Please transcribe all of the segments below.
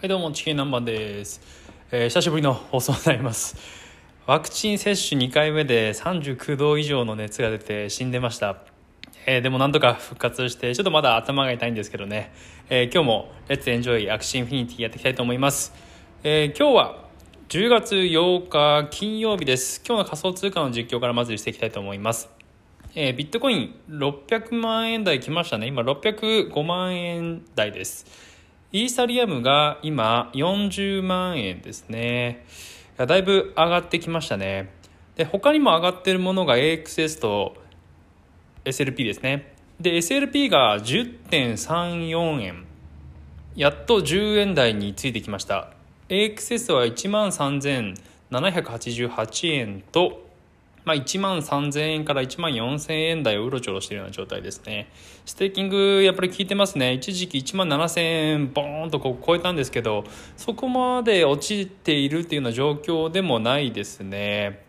はいどうもチキン南蛮です、えー久しぶりの放送になります。ワクチン接種2回目で39度以上の熱が出て死んでました、えーでもなんとか復活してちょっとまだ頭が痛いんですけどね、えー今日も「 Let's enjoy アクシーインフィニティ」やっていきたいと思います、えー今日は10月8日金曜日です。今日の仮想通貨の実況からまずしていきたいと思います。えビットコイン600万円台来ましたね。今605万円台です。イーサリアムが今40万円ですね。だいぶ上がってきましたね。で、他にも上がっているものが AXS と SLP ですね。で、SLP が10.34円。やっと10円台についてきました。AXS は13,788円と、まあ、1万3000円から1万4000円台をうろちょろしているような状態ですね。ステーキングやっぱり効いてますね。一時期1万7000円ボーンとこう超えたんですけど、そこまで落ちているっていうような状況でもないですね。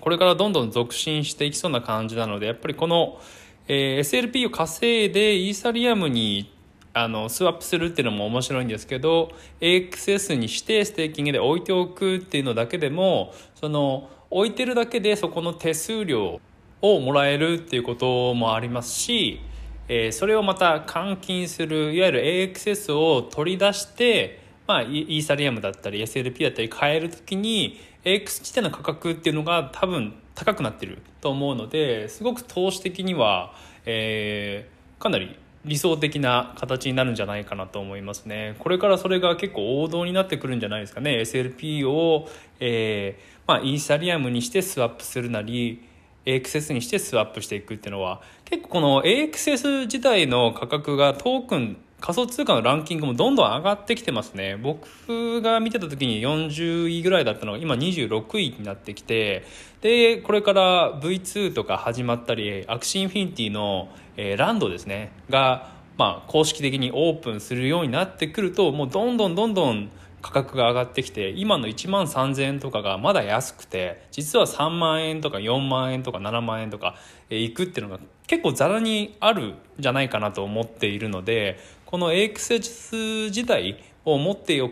これからどんどん続伸していきそうな感じなので、やっぱりこの、えー SLP を稼いでイーサリアムにあのスワップするっていうのも面白いんですけど AXS にしてステーキングで置いておくっていうのだけでもその置いてるだけでそこの手数料をもらえるっていうこともありますし、えーそれをまた換金するいわゆる AXS を取り出して、まあ、イーサリアムだったり SLP だったり変えるときに AX 地点の価格っていうのが多分高くなってると思うのですごく投資的には、えーかなり理想的な形になるんじゃないかなと思いますね。これからそれが結構王道になってくるんじゃないですかね。SLP を、えーまあ、イーサリアムにしてスワップするなり AXS にしてスワップしていくっていうのは結構この AXS 自体の価格がトークン仮想通貨のランキングもどんどん上がってきてますね。僕が見てた時に40位ぐらいだったのが今26位になってきてでこれから V2 とか始まったりアクシーインフィニティの、えーランドですね。が、まあ、公式的にオープンするようになってくるともうどんどんどんどん価格が上がってきて今の1万3000円とかがまだ安くて実は3万円とか4万円とか7万円とかいくっていうのが結構ざらにあるんじゃないかなと思っているのでこの AXS 自体を持ってお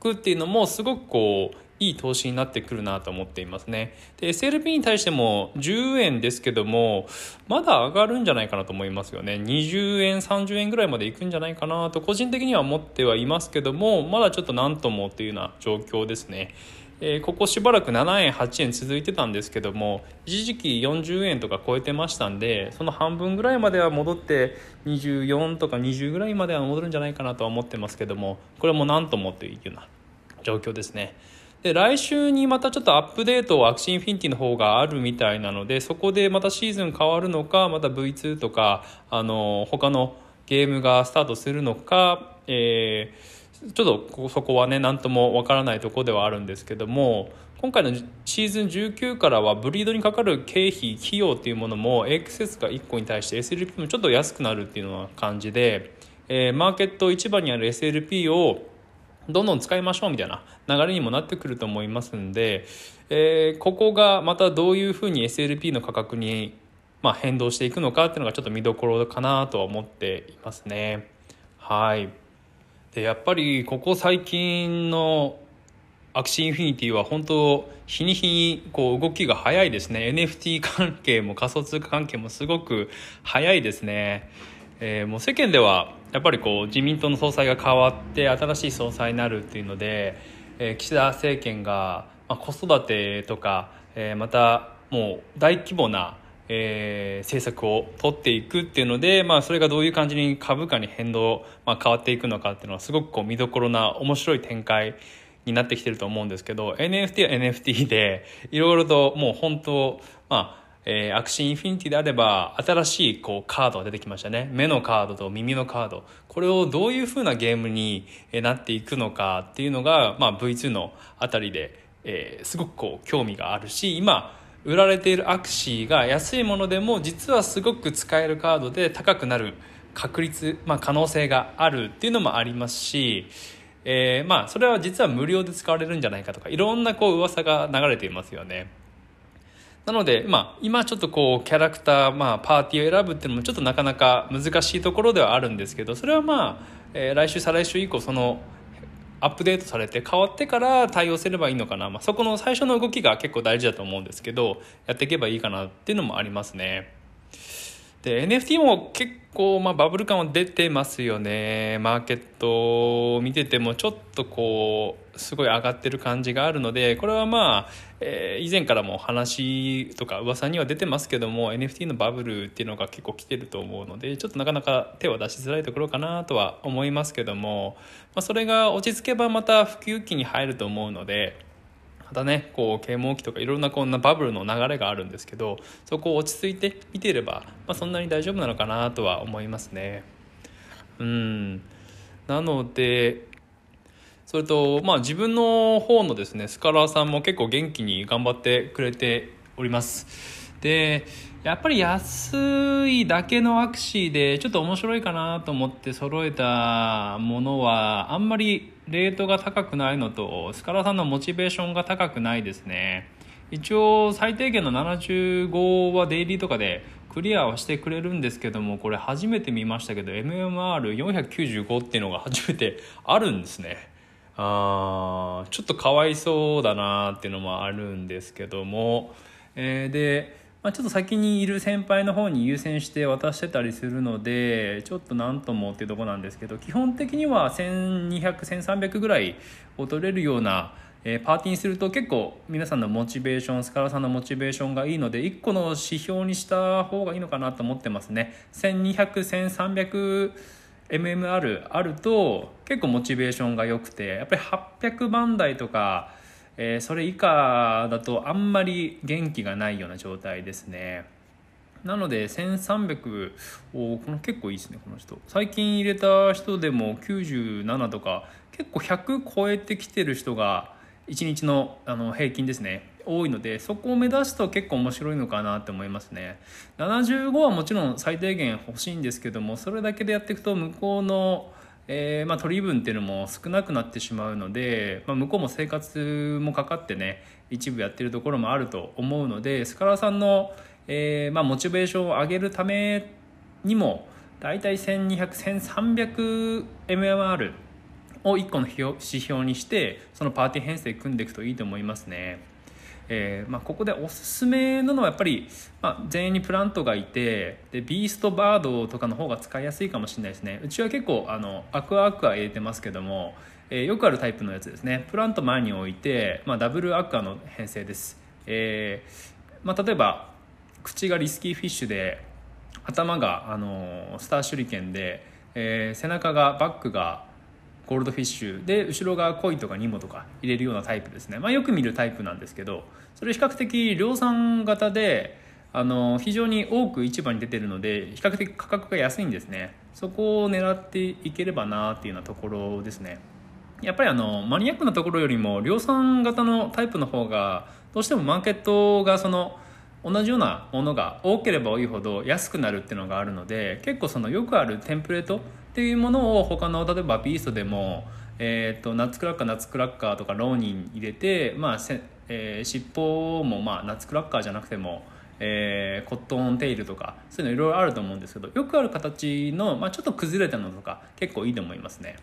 くっていうのもすごくこういい投資になってくるなと思っていますね。で SLP に対しても10円ですけどもまだ上がるんじゃないかなと思いますよね。20円30円ぐらいまでいくんじゃないかなと個人的には思ってはいますけどもまだちょっと何ともっていうような状況ですね。えーここしばらく7円8円続いてたんですけども一時期40円とか超えてましたんでその半分ぐらいまでは戻って24とか20ぐらいまでは戻るんじゃないかなとは思ってますけどもこれも何ともというような状況ですね。で来週にまたちょっとアップデートをアクシーインフィニティの方があるみたいなのでそこでまたシーズン変わるのかまた V2 とかあの他のゲームがスタートするのか、えーちょっとそこはね何ともわからないとこではあるんですけども今回のシーズン19からはブリードにかかる経費費用っていうものも AXS が1個に対して SLP もちょっと安くなるっていうのは感じで、えーマーケット市場にある SLP をどんどん使いましょうみたいな流れにもなってくると思いますんで、えーここがまたどういうふうに SLP の価格に、まあ、変動していくのかっていうのがちょっと見どころかなとは思っていますね。はい。でやっぱりここ最近のアクシーインフィニティは本当日に日にこう動きが早いですね。NFT 関係も仮想通貨関係もすごく早いですね、えーもう世間ではやっぱりこう自民党の総裁が変わって新しい総裁になるっていうので、えー岸田政権が、まあ、子育てとか、えーまたもう大規模なえー政策を取っていくっていうので、まあ、それがどういう感じに株価に変動、まあ、変わっていくのかっていうのはすごくこう見どころな面白い展開になってきてると思うんですけど NFT は NFT でいろいろともう本当まあえーアクシーインフィニティであれば新しいこうカードが出てきましたね目のカードと耳のカードこれをどういうふうなゲームになっていくのかっていうのが、まあ、V2 のあたりで、えーすごくこう興味があるし今売られているアクシーが安いものでも実はすごく使えるカードで高くなる確率、まあ、可能性があるっていうのもありますし、えーまあそれは実は無料で使われるんじゃないかとかいろんなこう噂が流れていますよね。なので、まあ、今ちょっとこうキャラクター、まあ、パーティーを選ぶっていうのもちょっとなかなか難しいところではあるんですけどそれはまあ、えー来週再来週以降そのアップデートされて変わってから対応すればいいのかな、まあ、そこの最初の動きが結構大事だと思うんですけどやっていけばいいかなっていうのもありますね。で NFT も結構、まあ、バブル感は出てますよねマーケットを見ててもちょっとこうすごい上がってる感じがあるのでこれはまあ、えー、以前からも話とか噂には出てますけども NFT のバブルっていうのが結構来てると思うのでちょっとなかなか手を出しづらいところかなとは思いますけども、まあ、それが落ち着けばまた普及期に入ると思うので。またねこう啓蒙期とかいろんなこんなバブルの流れがあるんですけどそこを落ち着いて見ていれば、まあ、そんなに大丈夫なのかなとは思いますね。うんなのでそれとまあ自分の方のですねスカラーさんも結構元気に頑張ってくれております。でやっぱり安いだけのアクシーでちょっと面白いかなと思って揃えたものはあんまりレートが高くないのとスカラさんのモチベーションが高くないですね。一応最低限の75はデイリーとかでクリアはしてくれるんですけどもこれ初めて見ましたけど MMR495 っていうのが初めてあるんですね。あーちょっとかわいそうだなっていうのもあるんですけども、えー、でまあ、ちょっと先にいる先輩の方に優先して渡してたりするのでちょっと何ともっていうとこなんですけど基本的には12001300ぐらいを取れるような、えー、パーティーにすると結構皆さんのモチベーションスカラさんのモチベーションがいいので1個の指標にした方がいいのかなと思ってますね。12001300 MMR あると結構モチベーションが良くてやっぱり800番台とかえー、それ以下だとあんまり元気がないような状態ですね。なので1300おこの結構いいですねこの人。最近入れた人でも97とか結構100超えてきてる人が1日のあの平均ですね。多いのでそこを目指すと結構面白いのかなって思いますね。75はもちろん最低限欲しいんですけどもそれだけでやっていくと向こうのえー、まあ、取り分っていうのも少なくなってしまうので、まあ、向こうも生活もかかってね一部やってるところもあると思うのでスカラさんの、えー、まあ、モチベーションを上げるためにも大体12001300 MMR を1個の指標にしてそのパーティー編成組んでいくといいと思いますね。えーまあ、ここでおすすめなのはやっぱり、まあ、全員にプラントがいてでビーストバードとかの方が使いやすいかもしれないですね。うちは結構あのアクアアクア入れてますけども、えー、よくあるタイプのやつですね。プラント前に置いて、まあ、ダブルアクアの編成です、えーまあ、例えば口がリスキーフィッシュで頭があのスター手裏剣で、えー、背中がバックがゴールドフィッシュで後ろがコイとかニモとか入れるようなタイプですね、まあ、よく見るタイプなんですけどそれ比較的量産型であの非常に多く市場に出てるので比較的価格が安いんですね。そこを狙っていければなっていうようなところですね。やっぱりあのマニアックなところよりも量産型のタイプの方がどうしてもマーケットがその同じようなものが多ければ多いほど安くなるっていうのがあるので結構そのよくあるテンプレートっていうものを他の例えばビーストでも、えーと、ナッツクラッカーナッツクラッカーとかローニン入れて、まあせえー、尻尾も、まあ、ナッツクラッカーじゃなくても、えー、コットンテイルとかそういうのいろいろあると思うんですけどよくある形の、まあ、ちょっと崩れたのとか結構いいと思いますね。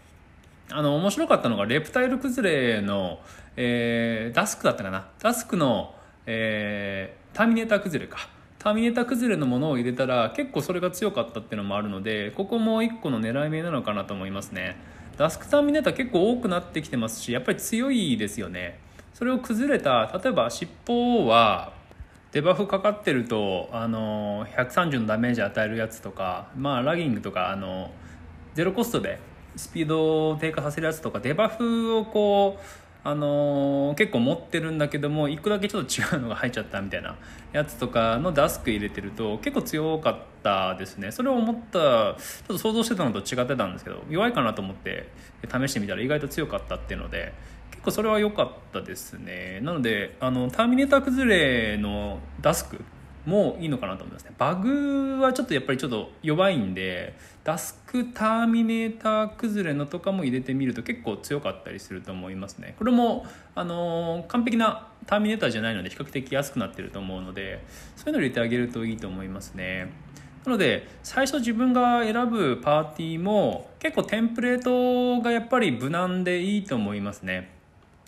あの面白かったのがレプタイル崩れの、えー、ダスクだったかな？ダスクの、えー、ターミネーター崩れかターミネーター崩れのものを入れたら結構それが強かったっていうのもあるのでここも1個の狙い目なのかなと思いますね。ダスクターミネーター結構多くなってきてますしやっぱり強いですよね。それを崩れた例えば尻尾はデバフかかってるとあの130のダメージ与えるやつとかまあラギングとかあのゼロコストでスピードを低下させるやつとかデバフをこうあのー、結構持ってるんだけども1個だけちょっと違うのが入っちゃったみたいなやつとかのダスク入れてると結構強かったですね。それを思ったちょっと想像してたのと違ってたんですけど弱いかなと思って試してみたら意外と強かったっていうので結構それは良かったですね。なのであのターミネーター崩れのダスクもいいのかなと思いますね。バグはちょっとやっぱりちょっと弱いんでダスクターミネーター崩れのとかも入れてみると結構強かったりすると思いますね。これもあの完璧なターミネーターじゃないので比較的安くなってると思うのでそういうの入れてあげるといいと思いますね。なので最初自分が選ぶパーティーも結構テンプレートがやっぱり無難でいいと思いますね。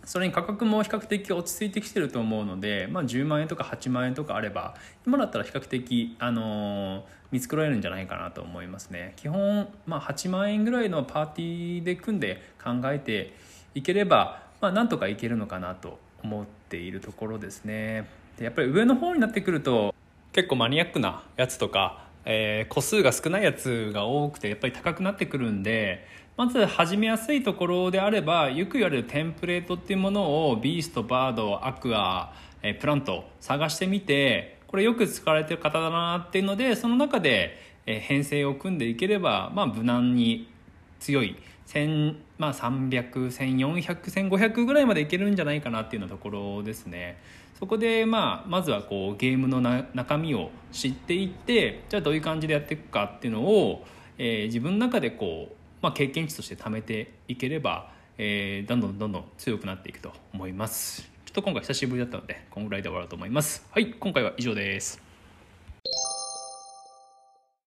それに価格も比較的落ち着いてきてると思うので、まあ、10万円とか8万円とかあれば今だったら比較的、あのー、見繕えるんじゃないかなと思いますね。基本、まあ、8万円ぐらいのパーティーで組んで考えていければ、まあ、なんとかいけるのかなと思っているところですね。でやっぱり上の方になってくると結構マニアックなやつとかえー、個数が少ないやつが多くてやっぱり高くなってくるんでまず始めやすいところであればよく言われるテンプレートっていうものをビーストバードアクア、えー、プラント探してみてこれよく使われてる方だなっていうのでその中で、え、編成を組んでいければ、まあ、無難に強い、まあ、30014001500ぐらいまでいけるんじゃないかなっていうようなところですね。そこで、まあ、まずはこうゲームの中身を知っていってじゃあどういう感じでやっていくかっていうのを、えー、自分の中でこう、まあ、経験値として貯めていければ、えー、どんどんどんどん強くなっていくと思います。ちょっと今回久しぶりだったのでこんぐらいで終わろうと思います。はい今回は以上です。